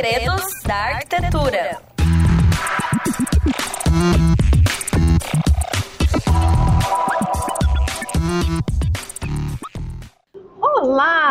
Segredos da Arquitetura.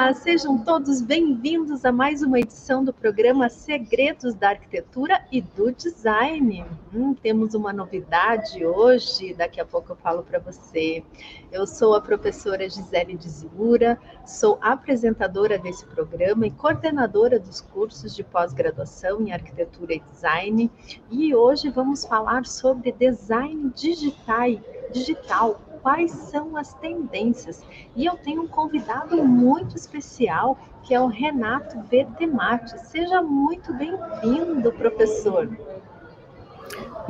Olá, sejam todos bem-vindos a mais uma edição do programa Segredos da Arquitetura e do Design. Hum, temos uma novidade hoje, daqui a pouco eu falo para você. Eu sou a professora Gisele Dizimura, sou apresentadora desse programa e coordenadora dos cursos de pós-graduação em Arquitetura e Design. E hoje vamos falar sobre design digital, digital quais são as tendências. E eu tenho um convidado muito especial, que é o Renato Vertemati. Seja muito bem-vindo, professor.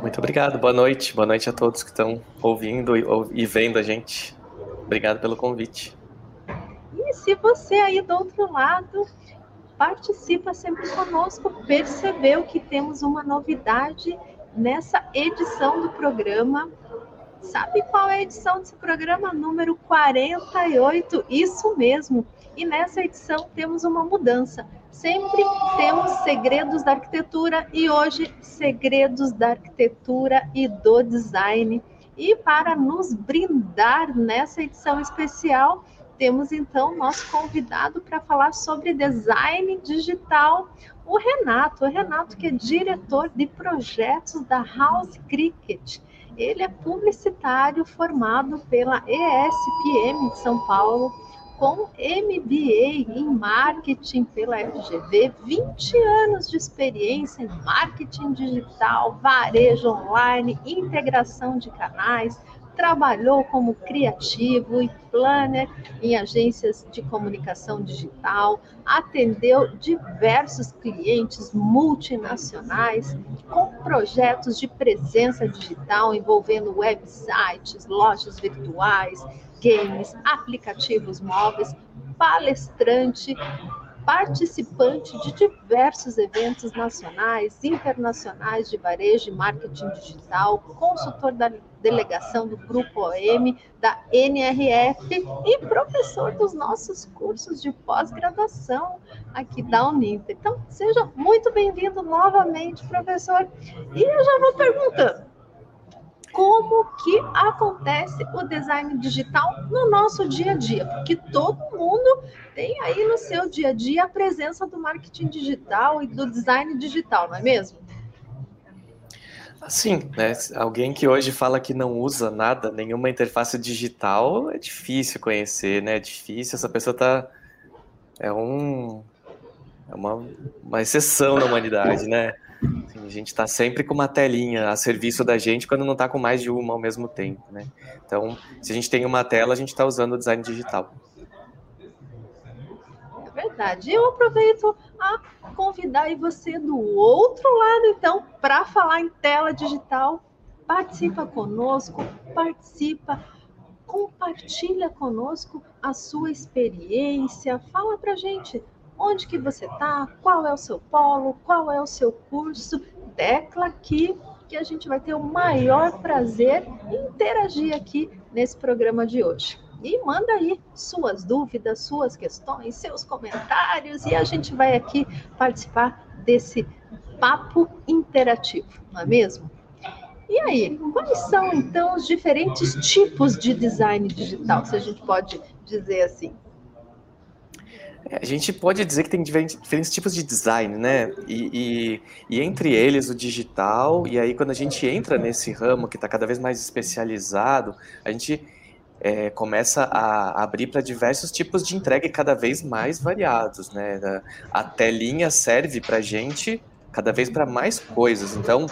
Muito obrigado, boa noite. Boa noite a todos que estão ouvindo e vendo a gente. Obrigado pelo convite. E se você aí do outro lado participa sempre conosco, percebeu que temos uma novidade nessa edição do programa Sabe qual é a edição desse programa? Número 48, isso mesmo. E nessa edição temos uma mudança. Sempre temos segredos da arquitetura e hoje segredos da arquitetura e do design. E para nos brindar nessa edição especial, temos então nosso convidado para falar sobre design digital, o Renato. O Renato, que é diretor de projetos da House Cricket ele é publicitário formado pela ESPM de São Paulo, com MBA em marketing pela FGV, 20 anos de experiência em marketing digital, varejo online, integração de canais, trabalhou como criativo e planner em agências de comunicação digital, atendeu diversos clientes multinacionais com projetos de presença digital envolvendo websites, lojas virtuais, games, aplicativos móveis, palestrante participante de diversos eventos nacionais, internacionais de varejo e marketing digital, consultor da delegação do Grupo OM, da NRF e professor dos nossos cursos de pós-graduação aqui da Uninter. Então, seja muito bem-vindo novamente, professor. E eu já vou perguntando, como que acontece o design digital no nosso dia a dia, porque todo mundo tem aí no seu dia a dia a presença do marketing digital e do design digital, não é mesmo? Sim, né? Alguém que hoje fala que não usa nada, nenhuma interface digital, é difícil conhecer, né? É difícil, essa pessoa tá é um é uma, uma exceção na humanidade, né? Assim, a gente está sempre com uma telinha a serviço da gente quando não está com mais de uma ao mesmo tempo, né? Então, se a gente tem uma tela, a gente está usando o design digital. É verdade. Eu aproveito a convidar você do outro lado, então, para falar em tela digital. Participa conosco, participa, compartilha conosco a sua experiência, fala para gente onde que você está, qual é o seu polo, qual é o seu curso, tecla aqui que a gente vai ter o maior prazer em interagir aqui nesse programa de hoje. E manda aí suas dúvidas, suas questões, seus comentários e a gente vai aqui participar desse papo interativo, não é mesmo? E aí, quais são então os diferentes tipos de design digital, se a gente pode dizer assim? A gente pode dizer que tem diferentes tipos de design, né? E, e, e, entre eles o digital, e aí quando a gente entra nesse ramo que está cada vez mais especializado, a gente é, começa a abrir para diversos tipos de entrega cada vez mais variados, né? A telinha serve para a gente cada vez para mais coisas. Então,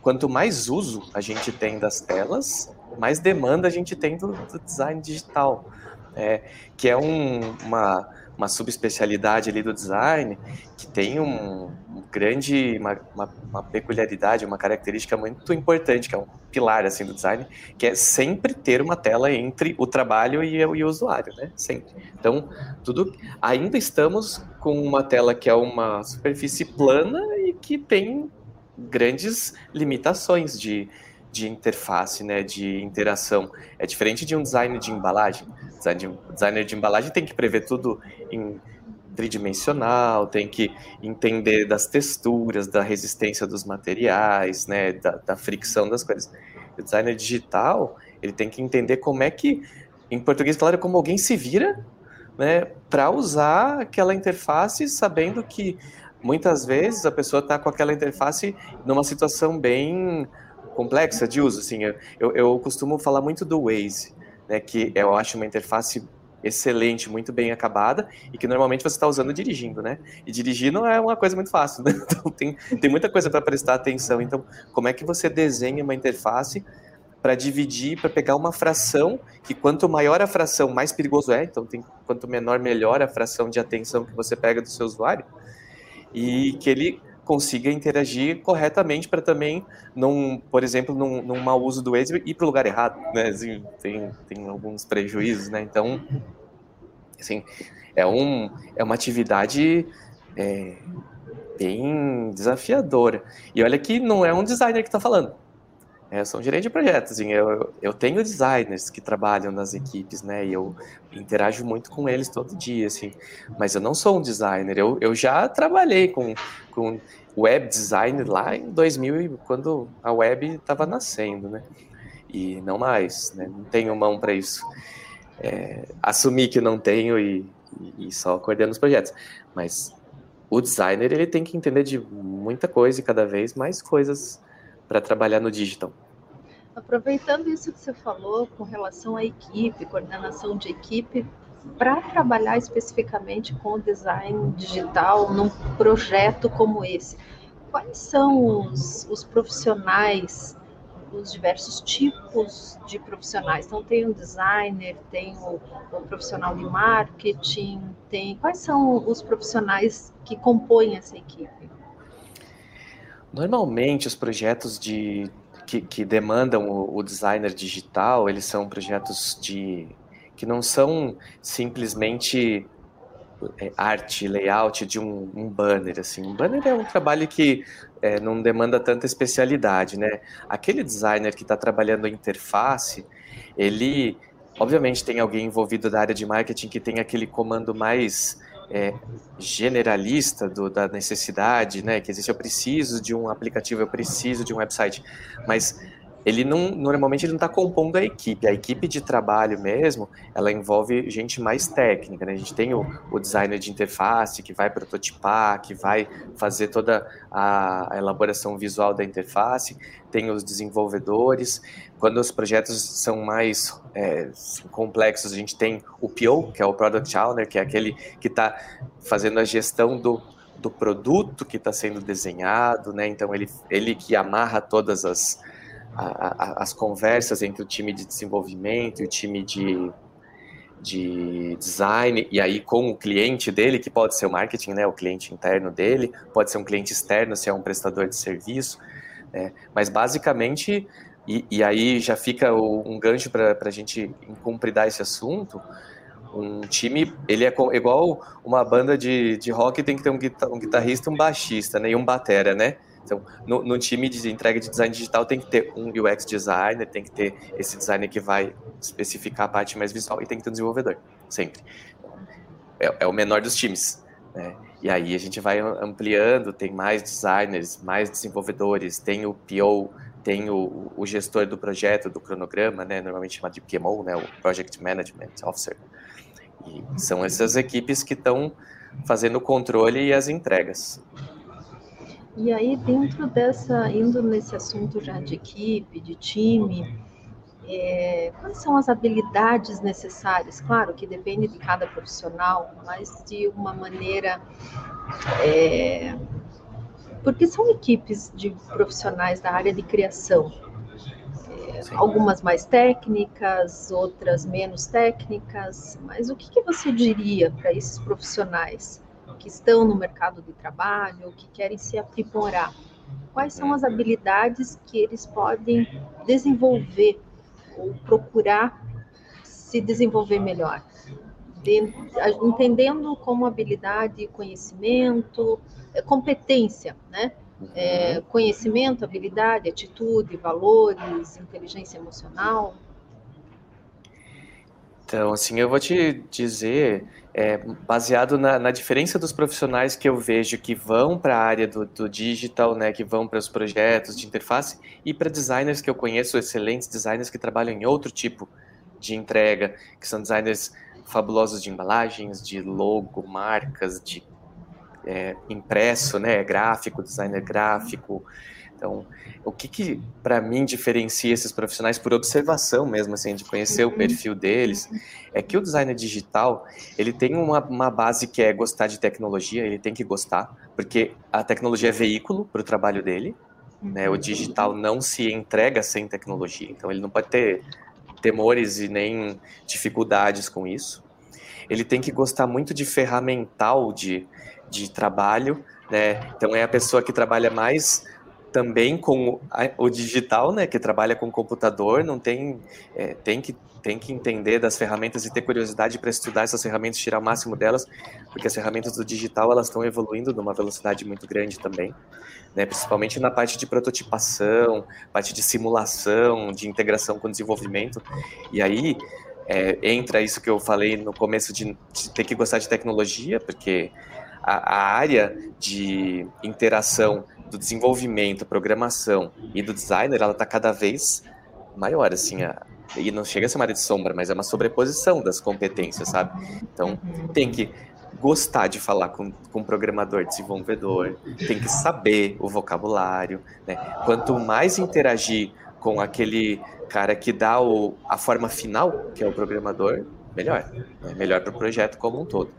quanto mais uso a gente tem das telas, mais demanda a gente tem do, do design digital, é, que é um, uma uma subespecialidade ali do design que tem um, um grande, uma, uma, uma, peculiaridade, uma característica muito importante, que é um pilar assim do design, que é sempre ter uma tela entre o trabalho e, e o usuário, né? Sempre. Então, tudo, ainda estamos com uma tela que é uma superfície plana e que tem grandes limitações de de interface, né, de interação. É diferente de um design de embalagem. Design de, designer de embalagem tem que prever tudo em tridimensional, tem que entender das texturas, da resistência dos materiais, né, da, da fricção das coisas. O designer digital, ele tem que entender como é que, em português, claro, como alguém se vira, né, para usar aquela interface, sabendo que muitas vezes a pessoa está com aquela interface numa situação bem complexa de uso. Assim, eu, eu, costumo falar muito do Waze, né, que eu acho uma interface excelente, muito bem acabada e que normalmente você está usando dirigindo, né? E dirigir não é uma coisa muito fácil, né? Então tem, tem muita coisa para prestar atenção. Então, como é que você desenha uma interface para dividir, para pegar uma fração que quanto maior a fração, mais perigoso é. Então, tem, quanto menor, melhor a fração de atenção que você pega do seu usuário e que ele consiga interagir corretamente para também não, por exemplo, num, num mau uso do Waze ir para o lugar errado, né? Assim, tem, tem alguns prejuízos, né? Então, assim, é, um, é uma atividade é, bem desafiadora. E olha que não é um designer que está falando. É, eu sou um gerente de projetos, assim, eu, eu tenho designers que trabalham nas equipes, né, e eu interajo muito com eles todo dia, assim, mas eu não sou um designer, eu, eu já trabalhei com, com web design lá em 2000, quando a web estava nascendo, né, e não mais, né, não tenho mão para isso. É, assumi que não tenho e, e só coordeno os projetos, mas o designer ele tem que entender de muita coisa e cada vez mais coisas para trabalhar no digital. Aproveitando isso que você falou com relação à equipe, coordenação de equipe, para trabalhar especificamente com o design digital num projeto como esse, quais são os, os profissionais, os diversos tipos de profissionais? Então, tem o designer, tem o, o profissional de marketing, tem quais são os profissionais que compõem essa equipe? Normalmente, os projetos de, que, que demandam o, o, designer digital, eles são projetos de que não são simplesmente é, arte, layout de um, um, banner. Assim. Um banner é um trabalho que é, não demanda tanta especialidade. Né? Aquele designer que está trabalhando a interface, ele, obviamente, tem alguém envolvido da área de marketing que tem aquele comando mais é, generalista do, da necessidade, né? Que existe, eu preciso de um aplicativo, eu preciso de um website, mas ele não normalmente ele não está compondo a equipe. A equipe de trabalho mesmo, ela envolve gente mais técnica. Né? A gente tem o, o designer de interface que vai prototipar, que vai fazer toda a, a, elaboração visual da interface. Tem os desenvolvedores. Quando os projetos são mais é, complexos, a gente tem o PO, que é o Product Owner, que é aquele que está fazendo a gestão do do produto que está sendo desenhado, né? Então ele, ele que amarra todas as, a, a, as conversas entre o time de desenvolvimento e o time de, de design, e aí com o cliente dele, que pode ser o marketing, né, o cliente interno dele, pode ser um cliente externo, se é um prestador de serviço, né, mas basicamente, e, e aí já fica o, um gancho para a gente incumpridar esse assunto, um time, ele é igual uma banda de, de rock tem que ter um, um guitarrista, um baixista, né, e um batera, né, então, no, no, time de entrega de design digital tem que ter um UX designer, tem que ter esse designer que vai especificar a parte mais visual e tem que ter um desenvolvedor, sempre. É, é o menor dos times. Né? E aí a gente vai ampliando, tem mais designers, mais desenvolvedores, tem o PO, tem o, o gestor do projeto, do cronograma, né? normalmente chamado de PMO, né? o Project Management Officer. E são essas equipes que estão fazendo o controle e as entregas. E aí, dentro dessa, indo nesse assunto já de equipe, de time, é, quais são as habilidades necessárias? Claro que depende de cada profissional, mas de uma maneira. É, porque são equipes de profissionais da área de criação. É, algumas mais técnicas, outras menos técnicas, mas o que, que você diria para esses profissionais? Que estão no mercado de trabalho, ou que querem se aprimorar? Quais são as habilidades que eles podem desenvolver ou procurar se desenvolver melhor? De, entendendo como habilidade, conhecimento, é, competência, né? É, uhum. conhecimento, habilidade, atitude, valores, inteligência emocional. Então, assim, eu vou te dizer é, baseado na, na, diferença dos profissionais que eu vejo que vão para a área do, do, digital, né, que vão para os projetos de interface, e para designers que eu conheço, excelentes designers que trabalham em outro tipo de entrega, que são designers fabulosos de embalagens, de logo, marcas, de é, impresso, né, gráfico, designer gráfico, então, o que, que para mim diferencia esses profissionais por observação mesmo, assim, de conhecer o uhum. perfil deles, é que o designer digital ele tem uma, uma base que é gostar de tecnologia, ele tem que gostar, porque a tecnologia é veículo para o trabalho dele. Né? O digital não se entrega sem tecnologia, então ele não pode ter temores e nem dificuldades com isso. Ele tem que gostar muito de ferramental de, de trabalho, né? Então é a pessoa que trabalha mais também com o digital, né, que trabalha com computador, não tem, é, tem que tem que entender das ferramentas e ter curiosidade para estudar essas ferramentas, tirar o máximo delas, porque as ferramentas do digital elas estão evoluindo numa velocidade muito grande também, né, principalmente na parte de prototipação, parte de simulação, de integração com desenvolvimento, e aí é, entra isso que eu falei no começo de, de ter que gostar de tecnologia, porque a, a área de interação do desenvolvimento, programação e do designer, ela está cada vez maior, assim, a, e não chega a ser uma área de sombra, mas é uma sobreposição das competências, sabe? Então, tem que gostar de falar com, com programador, desenvolvedor, tem que saber o vocabulário, né? Quanto mais interagir com aquele cara que dá o, a forma final, que é o programador, melhor. Né? Melhor para o projeto como um todo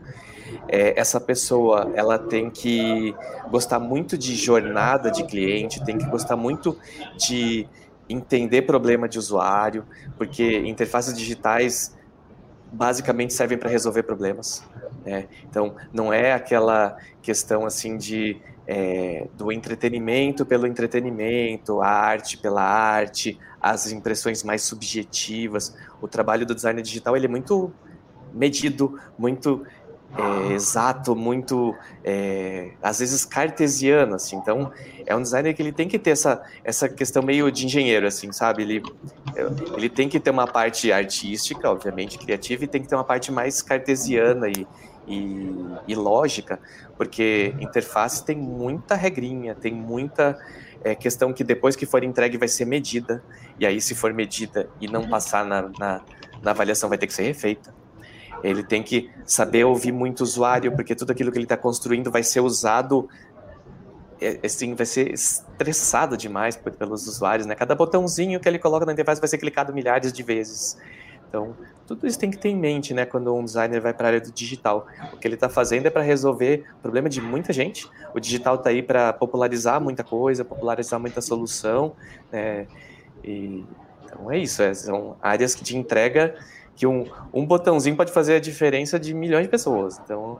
é, essa pessoa ela tem que gostar muito de jornada de cliente, tem que gostar muito de entender problema de usuário, porque interfaces digitais basicamente servem para resolver problemas. Né? Então, não é aquela questão assim de é, do entretenimento pelo entretenimento, a arte pela arte, as impressões mais subjetivas. O trabalho do design digital ele é muito medido, muito é, exato, muito, é, às vezes, cartesiano, assim. Então, é um designer que ele tem que ter essa, essa questão meio de engenheiro, assim, sabe? Ele, ele tem que ter uma parte artística, obviamente, criativa, e tem que ter uma parte mais cartesiana e, e, e lógica, porque interface tem muita regrinha, tem muita é, questão que depois que for entregue vai ser medida, e aí se for medida e não passar na, na, na avaliação vai ter que ser refeita. Ele tem que saber ouvir muito usuário, porque tudo aquilo que ele está construindo vai ser usado, é, assim, vai ser estressado demais pelos usuários, né? Cada botãozinho que ele coloca na interface vai ser clicado milhares de vezes. Então, tudo isso tem que ter em mente, né, quando um designer vai para a área do digital. O que ele está fazendo é para resolver o problema de muita gente. O digital está aí para popularizar muita coisa, popularizar muita solução, né? E, então é isso, é, são áreas de entrega que um, um botãozinho pode fazer a diferença de milhões de pessoas. Então.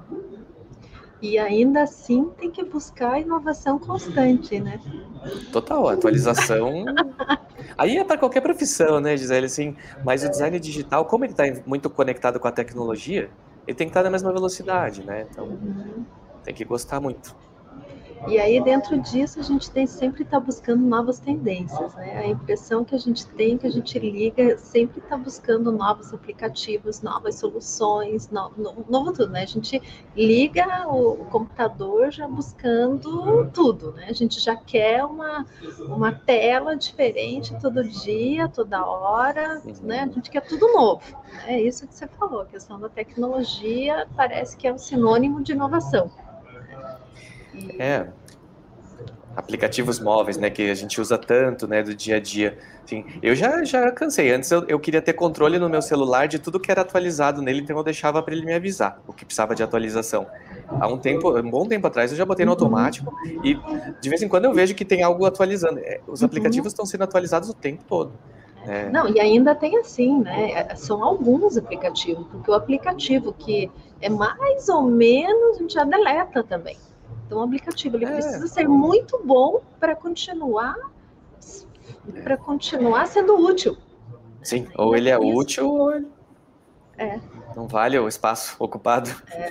E ainda assim tem que buscar inovação constante, né? Total, atualização. Aí é para qualquer profissão, né, Gisele? Assim, mas o design digital, como ele está muito conectado com a tecnologia, ele tem que estar na mesma velocidade, né? Então, uhum. tem que gostar muito. E aí, dentro disso, a gente tem sempre estar tá buscando novas tendências, né? A impressão que a gente tem, que a gente liga, sempre está buscando novos aplicativos, novas soluções, novo, novo, tudo, né? A gente liga o, o, computador já buscando tudo, né? A gente já quer uma, uma tela diferente todo dia, toda hora, né? A gente quer tudo novo. Né? É isso que você falou, a questão da tecnologia parece que é um sinônimo de inovação. É. Aplicativos móveis, né, que a gente usa tanto, né, do dia a dia. Assim, eu já, já cansei. Antes eu, eu queria ter controle no meu celular de tudo que era atualizado nele, então eu deixava para ele me avisar o que precisava de atualização. Há um tempo, um bom tempo atrás, eu já botei no automático e de vez em quando eu vejo que tem algo atualizando. É, os uhum. aplicativos estão sendo atualizados o tempo todo. É. Não, e ainda tem assim, né? É, são alguns aplicativos, porque o aplicativo que é mais ou menos, a gente já deleta também. O aplicativo ele é. precisa ser muito bom para continuar para continuar sendo útil. Sim, ou ele é útil ou ele... é. não vale o espaço ocupado. É.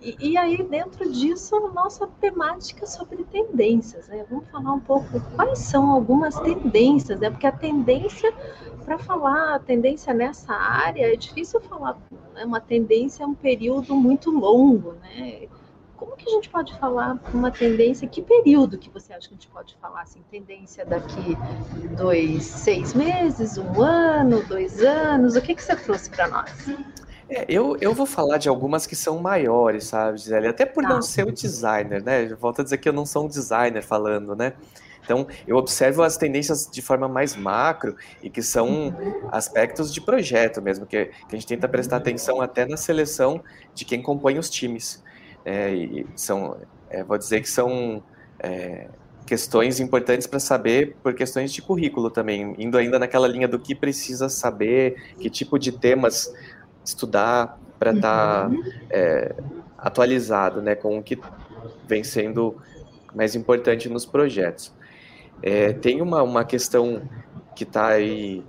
E, e, aí, dentro disso, a nossa temática sobre tendências. Né? Vamos falar um pouco quais são algumas tendências, né? porque a tendência, para falar a tendência nessa área, é difícil falar. Né? Uma tendência é um período muito longo. Né? Como que a gente pode falar uma tendência? Que período que você acha que a gente pode falar? Assim, tendência daqui dois, seis meses, um ano, dois anos? O que, que você trouxe para nós? É, eu, eu vou falar de algumas que são maiores, sabe, Gisele? Até por tá. não ser o designer, né? Volto a dizer que eu não sou um designer falando, né? Então, eu observo as tendências de forma mais macro e que são aspectos de projeto mesmo, que, que a gente tenta prestar atenção até na seleção de quem compõe os times. É, e são, é, vou dizer que são é, questões importantes para saber por questões de currículo também, indo ainda naquela linha do que precisa saber, que tipo de temas estudar para estar tá, é, atualizado né, com o que vem sendo mais importante nos projetos. É, tem uma, uma questão que está aí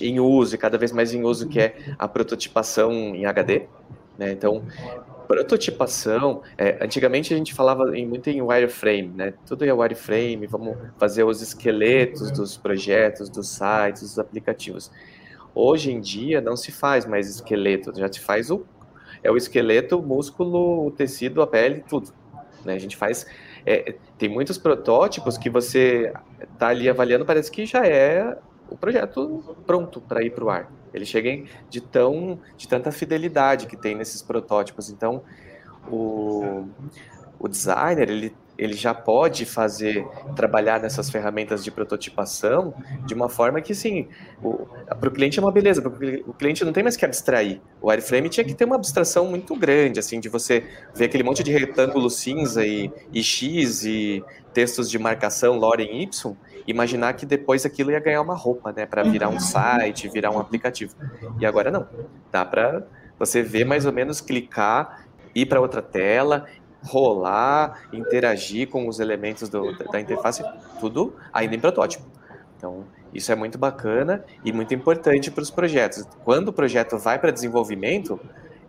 em uso e cada vez mais em uso que é a prototipação em HD. Né? Então, prototipação, é, antigamente a gente falava em, muito em wireframe, né? Tudo é wireframe, vamos fazer os esqueletos dos projetos, dos sites, dos aplicativos. Hoje em dia não se faz mais esqueleto, já se faz o é o esqueleto, o músculo, o tecido, a pele, tudo. Né? A gente faz é, tem muitos protótipos que você está ali avaliando, parece que já é o projeto pronto para ir para o ar. Eles chegam de tão de tanta fidelidade que tem nesses protótipos. Então, o, o designer ele ele já pode fazer, trabalhar nessas ferramentas de prototipação de uma forma que, sim, para o cliente é uma beleza, porque o cliente não tem mais que abstrair. O wireframe tinha que ter uma abstração muito grande, assim, de você ver aquele monte de retângulo cinza e, e X e textos de marcação lore em Y, imaginar que depois aquilo ia ganhar uma roupa, né, para virar um site, virar um aplicativo. E agora não. Dá para você ver mais ou menos, clicar, ir para outra tela rolar, interagir com os elementos do, da interface, tudo ainda em protótipo. Então, isso é muito bacana e muito importante para os projetos. Quando o projeto vai para desenvolvimento,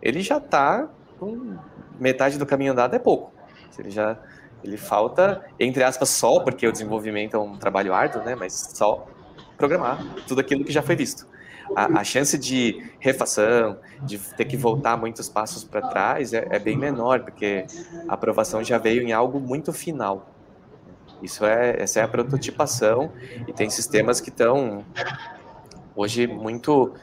ele já está com metade do caminho andado é pouco. Ele já ele falta, entre aspas, só, porque o desenvolvimento é um trabalho árduo, né? Mas só programar tudo aquilo que já foi visto a, a, chance de refação, de ter que voltar muitos passos para trás é, é, bem menor, porque a aprovação já veio em algo muito final. Isso é, essa é a prototipação e tem sistemas que estão hoje muito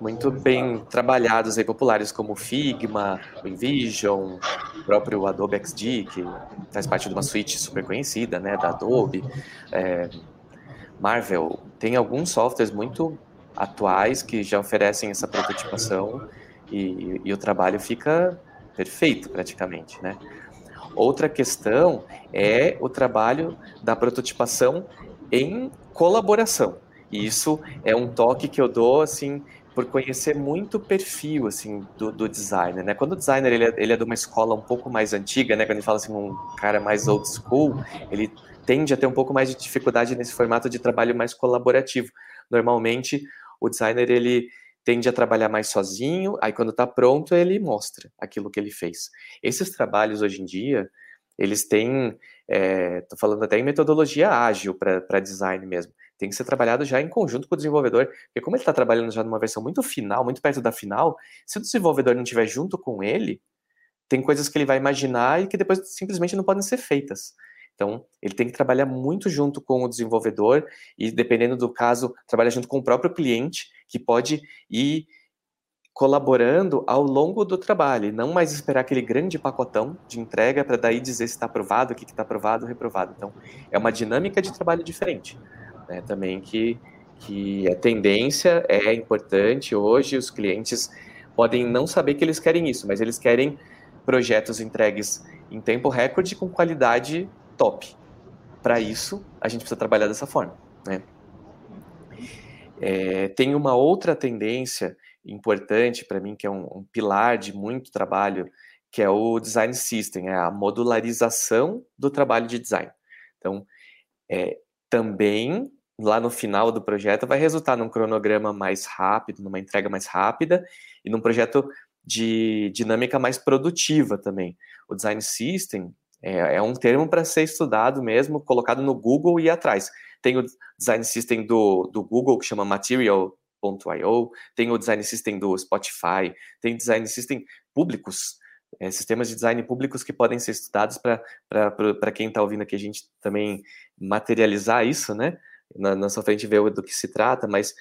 muito bem trabalhados e populares como Figma, InVision, o próprio Adobe XD, que faz parte de uma suite super conhecida, né, da Adobe, é, Marvel, tem alguns softwares muito atuais que já oferecem essa prototipação e, e o trabalho fica perfeito praticamente, né? Outra questão é o trabalho da prototipação em colaboração. E isso é um toque que eu dou assim por conhecer muito o perfil assim do, do designer, né? Quando o designer ele é, ele é de uma escola um pouco mais antiga, né? Quando ele fala assim um cara mais old school, ele tende a ter um pouco mais de dificuldade nesse formato de trabalho mais colaborativo. Normalmente o designer ele tende a trabalhar mais sozinho, aí quando está pronto ele mostra aquilo que ele fez. Esses trabalhos hoje em dia, eles têm, estou é, falando até em metodologia ágil para design mesmo, tem que ser trabalhado já em conjunto com o desenvolvedor, porque como ele está trabalhando já numa versão muito final, muito perto da final, se o desenvolvedor não estiver junto com ele, tem coisas que ele vai imaginar e que depois simplesmente não podem ser feitas. Então, ele tem que trabalhar muito junto com o desenvolvedor e, dependendo do caso, trabalhar junto com o próprio cliente, que pode ir colaborando ao longo do trabalho, e não mais esperar aquele grande pacotão de entrega para daí dizer se está aprovado, o que está aprovado, reprovado. Então, é uma dinâmica de trabalho diferente, né? também que, que a tendência é importante hoje, os clientes podem não saber que eles querem isso, mas eles querem projetos entregues em tempo recorde com qualidade top. Para isso, a gente precisa trabalhar dessa forma. Né? É, tem uma outra tendência importante para mim, que é um, um, pilar de muito trabalho, que é o design system, é a modularização do trabalho de design. Então, é, também lá no final do projeto vai resultar num cronograma mais rápido, numa entrega mais rápida e num projeto de dinâmica mais produtiva também. O design system é, é um termo para ser estudado mesmo, colocado no Google e atrás. Tem o design system do, do Google que chama Material.io, tem o design system do Spotify, tem design system públicos, é, sistemas de design públicos que podem ser estudados para quem está ouvindo aqui a gente também materializar isso, né? Na, na sua frente ver do que se trata, mas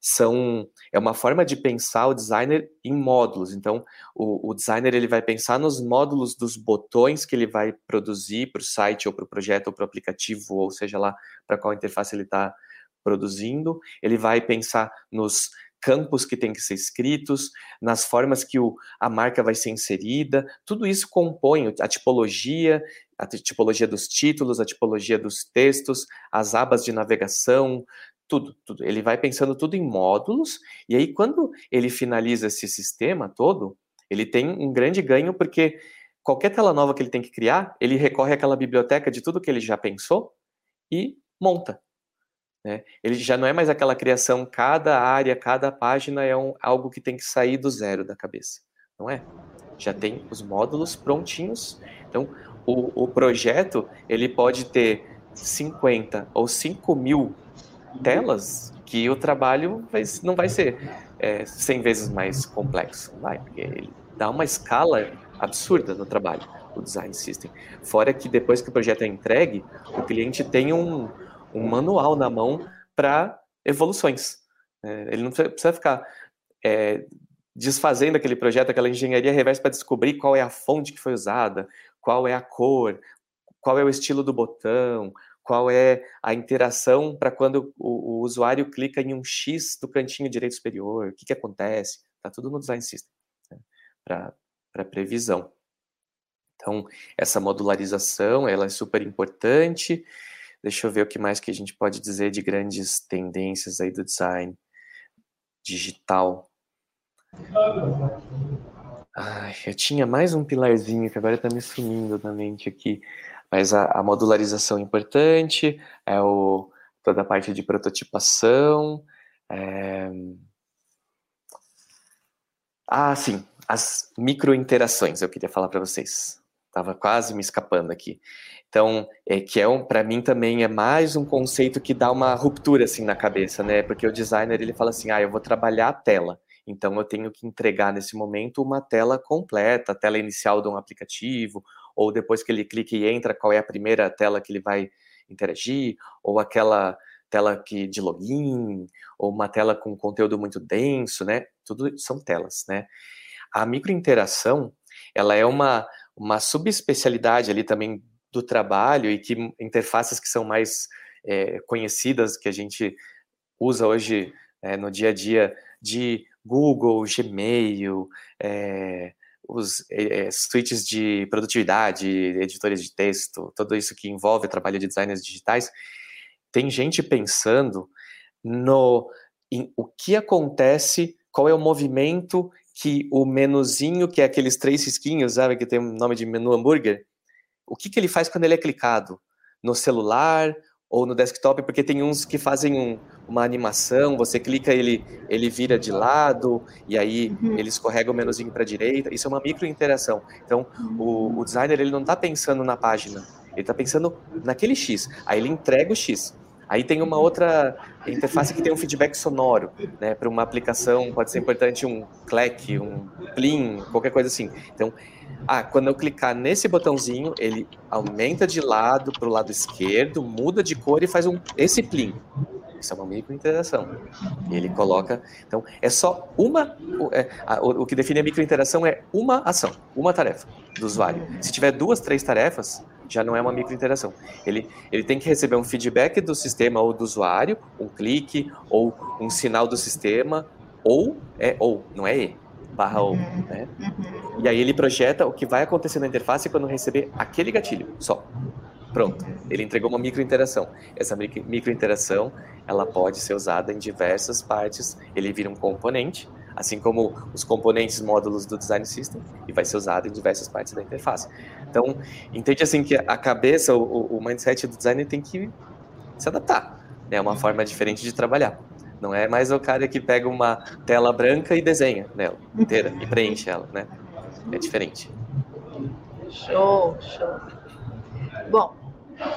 são é uma forma de pensar o designer em módulos. Então, o, o designer ele vai pensar nos módulos dos botões que ele vai produzir para o site ou para o projeto ou para o aplicativo, ou seja lá para qual interface ele está produzindo. Ele vai pensar nos campos que têm que ser escritos, nas formas que o, a marca vai ser inserida. Tudo isso compõe a tipologia, a tipologia dos títulos, a tipologia dos textos, as abas de navegação, tudo, tudo. Ele vai pensando tudo em módulos, e aí quando ele finaliza esse sistema todo, ele tem um grande ganho, porque qualquer tela nova que ele tem que criar, ele recorre àquela biblioteca de tudo que ele já pensou e monta. Né? Ele já não é mais aquela criação, cada área, cada página é um, algo que tem que sair do zero da cabeça. Não é? Já tem os módulos prontinhos. Então, o, o projeto, ele pode ter 50 ou 5 mil telas que o trabalho vai, não vai ser é, 100 vezes mais complexo, vai, porque ele dá uma escala absurda no trabalho, o design system. Fora que depois que o projeto é entregue, o cliente tem um, um manual na mão para evoluções. É, ele não precisa ficar é, desfazendo aquele projeto, aquela engenharia reversa para descobrir qual é a fonte que foi usada, qual é a cor, qual é o estilo do botão, qual é a interação para quando o, o, usuário clica em um X do cantinho direito superior, o que, que acontece, está tudo no Design System, né, para previsão. Então, essa modularização, ela é super importante, deixa eu ver o que mais que a gente pode dizer de grandes tendências aí do design digital. Ai, eu tinha mais um pilarzinho que agora está me sumindo da mente aqui. Mas a, a modularização é importante, é o, toda a parte de prototipação. É... Ah, sim, as microinterações, eu queria falar para vocês. Estava quase me escapando aqui. Então, é que é um, para mim também é mais um conceito que dá uma ruptura assim na cabeça, né? Porque o designer ele fala assim: "Ah, eu vou trabalhar a tela". Então eu tenho que entregar nesse momento uma tela completa, a tela inicial de um aplicativo ou depois que ele clica e entra, qual é a primeira tela que ele vai interagir, ou aquela tela que de login, ou uma tela com conteúdo muito denso, né? Tudo são telas, né? A microinteração, ela é uma, uma subespecialidade ali também do trabalho e que interfaces que são mais é, conhecidas, que a gente usa hoje é, no dia a dia de Google, Gmail, é, os é, switches de produtividade, editores de texto, tudo isso que envolve trabalho de designers digitais, tem gente pensando no em, o que acontece, qual é o movimento que o menuzinho, que é aqueles três risquinhos, sabe, que tem o nome de menu hambúrguer, o que, que ele faz quando ele é clicado? No celular ou no desktop, porque tem uns que fazem um, uma animação, você clica, ele, ele vira de lado, e aí uhum. ele escorrega o menuzinho para a direita. Isso é uma micro interação. Então, o, o designer ele não está pensando na página, ele está pensando naquele X. Aí ele entrega o X. Aí tem uma outra interface que tem um feedback sonoro, né? Para uma aplicação pode ser importante um clack, um plim, qualquer coisa assim. Então, ah, quando eu clicar nesse botãozinho, ele aumenta de lado para o lado esquerdo, muda de cor e faz um esse plim. Isso é uma microinteração. Ele coloca. Então, é só uma. É, a, o, o, que define a microinteração é uma ação, uma tarefa do usuário. Se tiver duas, três tarefas, já não é uma microinteração. Ele, ele tem que receber um feedback do sistema ou do usuário, um clique, ou um sinal do sistema, ou é ou, não é e, barra ou. Uhum. Né? Uhum. E aí ele projeta o que vai acontecer na interface quando receber aquele gatilho, só. Pronto, ele entregou uma microinteração. Essa microinteração, ela pode ser usada em diversas partes, ele vira um componente, assim como os componentes módulos do design system, e vai ser usado em diversas partes da interface. Então, entende assim que a cabeça, o, o mindset do designer tem que se adaptar. É uma forma diferente de trabalhar. Não é mais o cara que pega uma tela branca e desenha nela inteira e preenche ela, né? É diferente. Show, show. Bom,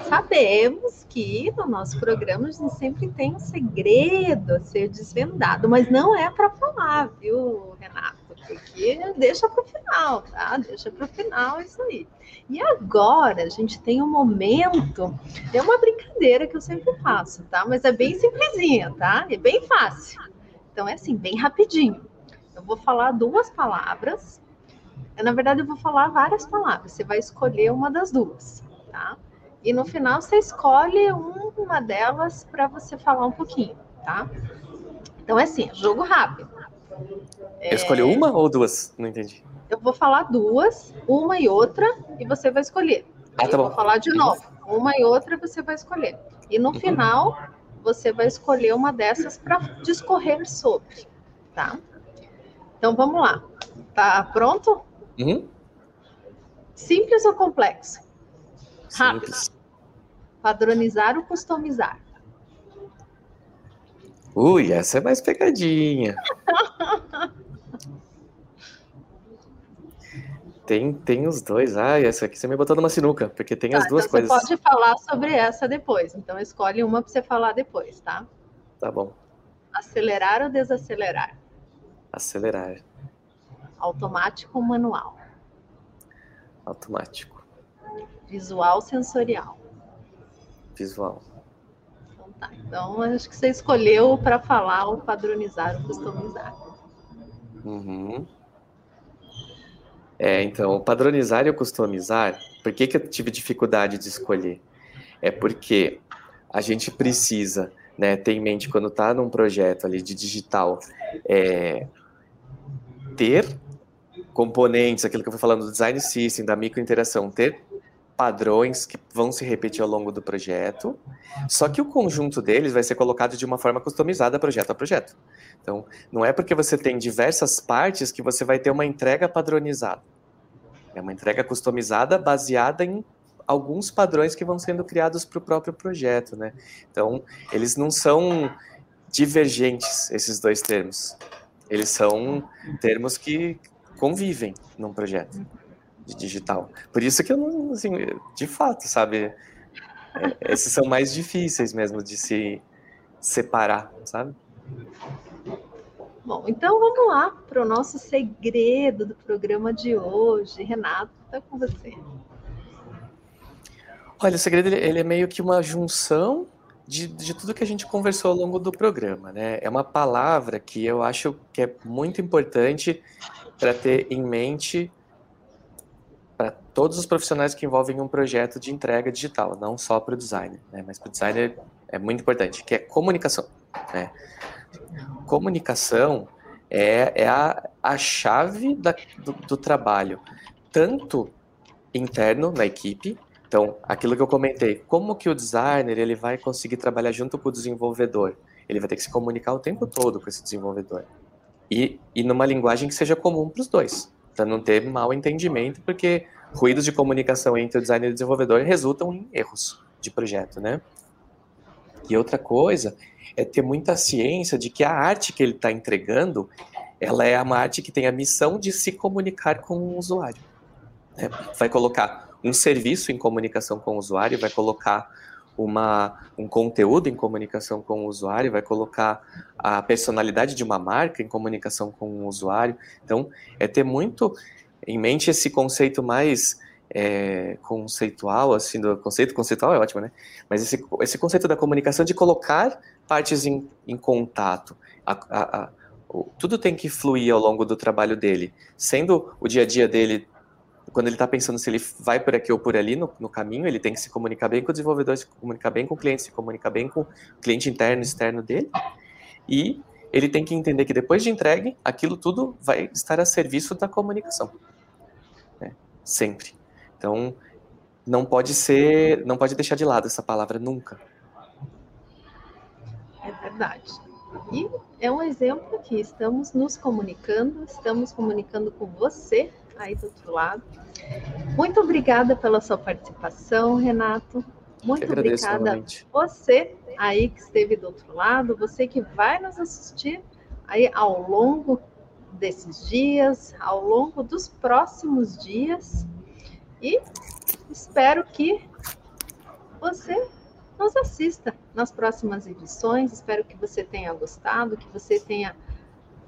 sabemos que no nosso programa a gente sempre tem um segredo a ser desvendado, mas não é para falar, viu, Renato? Porque deixa para o final, tá? Deixa para o final isso aí. E agora a gente tem um momento, é uma brincadeira que eu sempre faço, tá? Mas é bem simplesinha, tá? É bem fácil. Então é assim, bem rapidinho. Eu vou falar duas palavras. Na verdade, eu vou falar várias palavras. Você vai escolher uma das duas, tá? E no final você escolhe uma delas para você falar um pouquinho, tá? Então é assim, jogo rápido. É... Escolhe uma ou duas? Não entendi. Eu vou falar duas, uma e outra, e você vai escolher. Ah, tá eu bom. vou falar de novo. Uma e outra você vai escolher. E no uhum. final, você vai escolher uma dessas para discorrer sobre, tá? Então vamos lá. Tá pronto? Uhum. Simples ou complexo? Rápido. Padronizar ou customizar? Ui, essa é mais pegadinha. Tem, tem os dois. Ah, essa aqui você me botou numa sinuca, porque tem tá, as duas então coisas. Você pode falar sobre essa depois. Então escolhe uma para você falar depois, tá? Tá bom. Acelerar ou desacelerar? Acelerar. Automático ou manual? Automático. Visual sensorial? Visual. Então tá. Então acho que você escolheu para falar o padronizar ou customizar. Uhum. É, então, padronizar e customizar, por que, que eu tive dificuldade de escolher? É porque a gente precisa né, ter em mente quando está num projeto ali de digital, é, ter componentes, aquilo que eu fui falando do design system, da microinteração, ter padrões que vão se repetir ao longo do projeto, só que o conjunto deles vai ser colocado de uma forma customizada projeto a projeto. Então, não é porque você tem diversas partes que você vai ter uma entrega padronizada. É uma entrega customizada baseada em alguns padrões que vão sendo criados para o próprio projeto, né? Então, eles não são divergentes, esses dois termos. Eles são termos que convivem num projeto de digital. Por isso que eu não, assim, de fato, sabe, é, esses são mais difíceis mesmo de se separar, sabe? Bom, então vamos lá para o nosso segredo do programa de hoje. Renato, está com você. Olha, o segredo ele é meio que uma junção de, de tudo que a gente conversou ao longo do programa, né? É uma palavra que eu acho que é muito importante para ter em mente para todos os profissionais que envolvem um projeto de entrega digital, não só para o designer, né? mas para o designer é muito importante, que é comunicação. Né? Comunicação é, é a, a chave da, do, do trabalho, tanto interno na equipe, então, aquilo que eu comentei, como que o designer ele vai conseguir trabalhar junto com o desenvolvedor? Ele vai ter que se comunicar o tempo todo com esse desenvolvedor. E, e numa linguagem que seja comum para os dois para não ter mal entendimento, porque ruídos de comunicação entre o designer e o desenvolvedor resultam em erros de projeto, né? E outra coisa é ter muita ciência de que a arte que ele está entregando, ela é uma arte que tem a missão de se comunicar com o usuário. Né? Vai colocar um serviço em comunicação com o usuário, vai colocar uma, um conteúdo em comunicação com o usuário, vai colocar a personalidade de uma marca em comunicação com o usuário. Então, é ter muito em mente esse conceito mais é, conceitual, assim, do conceito conceitual é ótimo, né? Mas esse, esse conceito da comunicação de colocar partes em, em contato. A, a, a, tudo tem que fluir ao longo do trabalho dele, sendo o dia a dia dele quando ele está pensando se ele vai por aqui ou por ali no, no, caminho, ele tem que se comunicar bem com o desenvolvedor, se comunicar bem com o cliente, se comunicar bem com o cliente interno e externo dele. E ele tem que entender que depois de entregue, aquilo tudo vai estar a serviço da comunicação. Né? Sempre. Então, não pode ser, não pode deixar de lado essa palavra nunca. É verdade. E é um exemplo que estamos nos comunicando, estamos comunicando com você aí do outro lado. Muito obrigada pela sua participação, Renato. Muito obrigada a você aí que esteve do outro lado, você que vai nos assistir aí ao longo desses dias, ao longo dos próximos dias. E espero que você nos assista nas próximas edições. Espero que você tenha gostado, que você tenha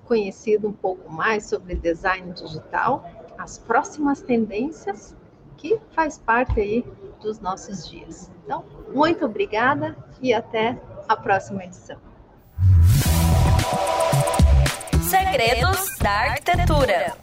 conhecido um pouco mais sobre design digital, as próximas tendências que faz parte aí dos nossos dias. Então, muito obrigada e até a próxima edição. Segredos da Arquitetura.